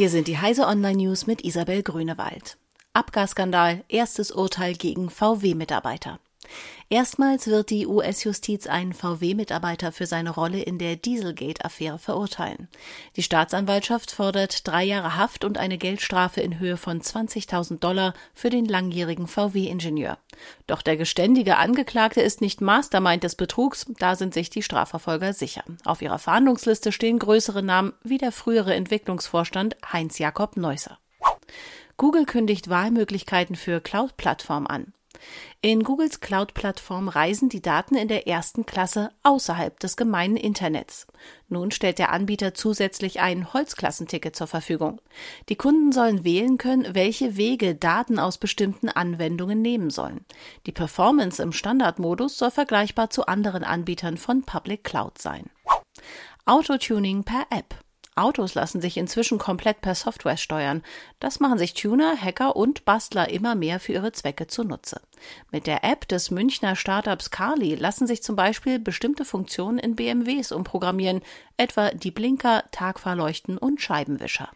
Hier sind die Heise Online News mit Isabel Grünewald. Abgasskandal, erstes Urteil gegen VW-Mitarbeiter. Erstmals wird die US-Justiz einen VW-Mitarbeiter für seine Rolle in der Dieselgate-Affäre verurteilen. Die Staatsanwaltschaft fordert drei Jahre Haft und eine Geldstrafe in Höhe von 20.000 Dollar für den langjährigen VW-Ingenieur. Doch der geständige Angeklagte ist nicht Mastermind des Betrugs, da sind sich die Strafverfolger sicher. Auf ihrer Verhandlungsliste stehen größere Namen wie der frühere Entwicklungsvorstand Heinz Jakob Neusser. Google kündigt Wahlmöglichkeiten für Cloud-Plattform an. In Googles Cloud-Plattform reisen die Daten in der ersten Klasse außerhalb des gemeinen Internets. Nun stellt der Anbieter zusätzlich ein Holzklassenticket zur Verfügung. Die Kunden sollen wählen können, welche Wege Daten aus bestimmten Anwendungen nehmen sollen. Die Performance im Standardmodus soll vergleichbar zu anderen Anbietern von Public Cloud sein. Autotuning per App. Autos lassen sich inzwischen komplett per Software steuern. Das machen sich Tuner, Hacker und Bastler immer mehr für ihre Zwecke zunutze. Mit der App des Münchner Startups Carly lassen sich zum Beispiel bestimmte Funktionen in BMWs umprogrammieren, etwa die Blinker, Tagfahrleuchten und Scheibenwischer.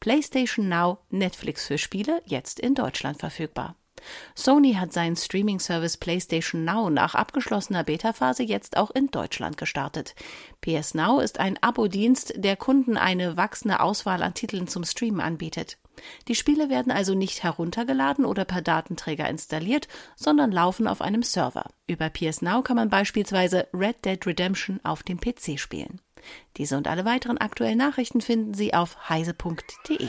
PlayStation Now, Netflix für Spiele, jetzt in Deutschland verfügbar. Sony hat seinen Streaming-Service PlayStation Now nach abgeschlossener Beta-Phase jetzt auch in Deutschland gestartet. PS Now ist ein Abo-Dienst, der Kunden eine wachsende Auswahl an Titeln zum Streamen anbietet. Die Spiele werden also nicht heruntergeladen oder per Datenträger installiert, sondern laufen auf einem Server. Über PS Now kann man beispielsweise Red Dead Redemption auf dem PC spielen. Diese und alle weiteren aktuellen Nachrichten finden Sie auf heise.de.